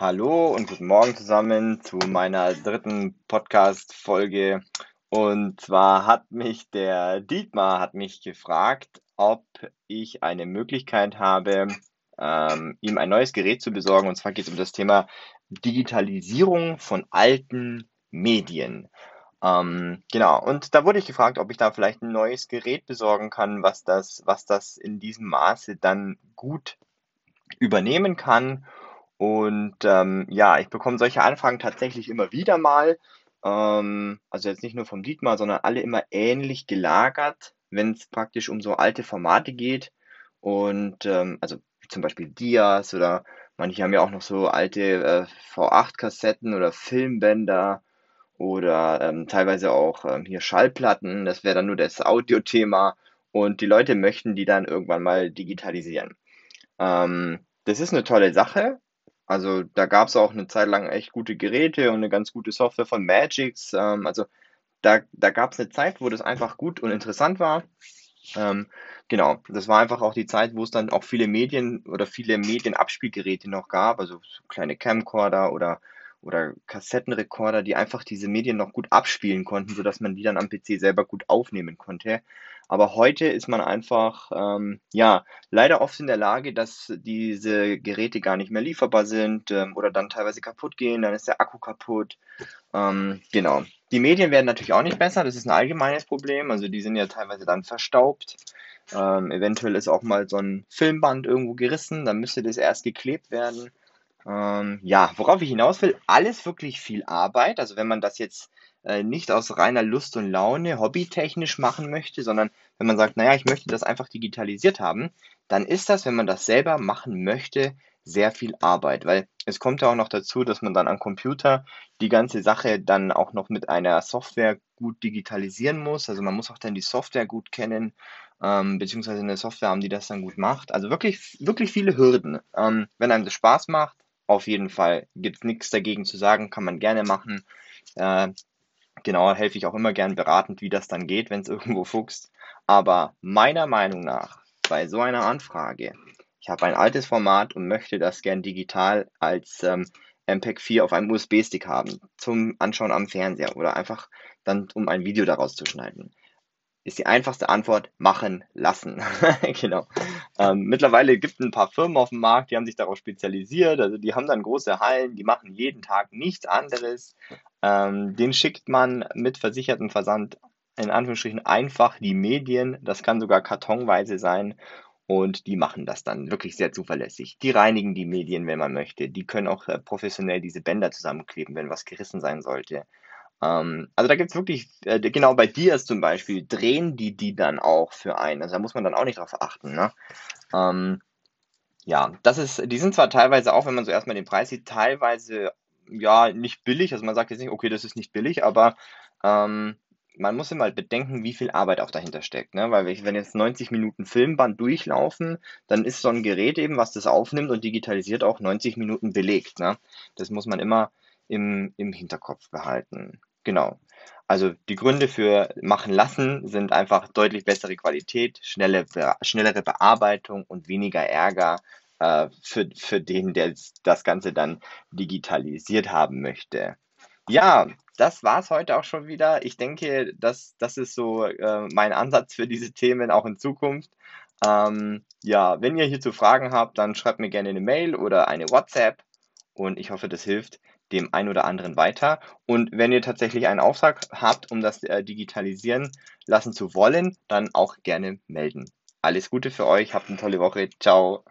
Hallo und guten Morgen zusammen zu meiner dritten Podcast-Folge. Und zwar hat mich der Dietmar hat mich gefragt, ob ich eine Möglichkeit habe, ähm, ihm ein neues Gerät zu besorgen. Und zwar geht es um das Thema Digitalisierung von alten Medien. Ähm, genau. Und da wurde ich gefragt, ob ich da vielleicht ein neues Gerät besorgen kann, was das, was das in diesem Maße dann gut übernehmen kann. Und ähm, ja, ich bekomme solche Anfragen tatsächlich immer wieder mal. Ähm, also jetzt nicht nur vom Dietmar, sondern alle immer ähnlich gelagert, wenn es praktisch um so alte Formate geht. Und ähm, also zum Beispiel Dias oder manche haben ja auch noch so alte äh, V8-Kassetten oder Filmbänder oder ähm, teilweise auch ähm, hier Schallplatten. Das wäre dann nur das Audiothema. Und die Leute möchten die dann irgendwann mal digitalisieren. Ähm, das ist eine tolle Sache. Also da gab es auch eine Zeit lang echt gute Geräte und eine ganz gute Software von Magix. Ähm, also da, da gab es eine Zeit, wo das einfach gut und interessant war. Ähm, genau, das war einfach auch die Zeit, wo es dann auch viele Medien oder viele Medienabspielgeräte noch gab, also so kleine Camcorder oder, oder Kassettenrekorder, die einfach diese Medien noch gut abspielen konnten, sodass man die dann am PC selber gut aufnehmen konnte. Aber heute ist man einfach, ähm, ja, leider oft in der Lage, dass diese Geräte gar nicht mehr lieferbar sind ähm, oder dann teilweise kaputt gehen, dann ist der Akku kaputt. Ähm, genau. Die Medien werden natürlich auch nicht besser, das ist ein allgemeines Problem. Also die sind ja teilweise dann verstaubt. Ähm, eventuell ist auch mal so ein Filmband irgendwo gerissen, dann müsste das erst geklebt werden. Ähm, ja, worauf ich hinaus will, alles wirklich viel Arbeit. Also wenn man das jetzt äh, nicht aus reiner Lust und Laune hobbytechnisch machen möchte, sondern wenn man sagt, naja, ich möchte das einfach digitalisiert haben, dann ist das, wenn man das selber machen möchte, sehr viel Arbeit, weil es kommt ja auch noch dazu, dass man dann am Computer die ganze Sache dann auch noch mit einer Software gut digitalisieren muss. Also man muss auch dann die Software gut kennen, ähm, beziehungsweise eine Software haben, die das dann gut macht. Also wirklich, wirklich viele Hürden. Ähm, wenn einem das Spaß macht, auf jeden Fall gibt es nichts dagegen zu sagen, kann man gerne machen. Äh, genau, helfe ich auch immer gern beratend, wie das dann geht, wenn es irgendwo fuchst. Aber meiner Meinung nach, bei so einer Anfrage, ich habe ein altes Format und möchte das gern digital als ähm, MPEG 4 auf einem USB-Stick haben, zum Anschauen am Fernseher oder einfach dann, um ein Video daraus zu schneiden ist die einfachste Antwort machen lassen. genau. Ähm, mittlerweile gibt es ein paar Firmen auf dem Markt, die haben sich darauf spezialisiert. Also die haben dann große Hallen, die machen jeden Tag nichts anderes. Ähm, den schickt man mit versichertem Versand in Anführungsstrichen einfach die Medien. Das kann sogar kartonweise sein. Und die machen das dann wirklich sehr zuverlässig. Die reinigen die Medien, wenn man möchte. Die können auch äh, professionell diese Bänder zusammenkleben, wenn was gerissen sein sollte. Ähm, also da gibt's wirklich, äh, genau bei Dias zum Beispiel, drehen die die dann auch für einen. Also da muss man dann auch nicht drauf achten. Ne? Ähm, ja, das ist, die sind zwar teilweise auch, wenn man so erstmal den Preis sieht, teilweise ja nicht billig. Also man sagt jetzt nicht, okay, das ist nicht billig, aber ähm, man muss immer bedenken, wie viel Arbeit auch dahinter steckt. Ne? Weil wenn jetzt 90 Minuten Filmband durchlaufen, dann ist so ein Gerät eben, was das aufnimmt und digitalisiert auch 90 Minuten belegt. Ne? Das muss man immer im, im Hinterkopf behalten. Genau. Also die Gründe für machen lassen sind einfach deutlich bessere Qualität, schnelle, schnellere Bearbeitung und weniger Ärger äh, für, für den, der das Ganze dann digitalisiert haben möchte. Ja, das war's heute auch schon wieder. Ich denke, das, das ist so äh, mein Ansatz für diese Themen auch in Zukunft. Ähm, ja, wenn ihr hierzu Fragen habt, dann schreibt mir gerne eine Mail oder eine WhatsApp und ich hoffe, das hilft dem einen oder anderen weiter. Und wenn ihr tatsächlich einen Auftrag habt, um das äh, digitalisieren lassen zu wollen, dann auch gerne melden. Alles Gute für euch, habt eine tolle Woche. Ciao.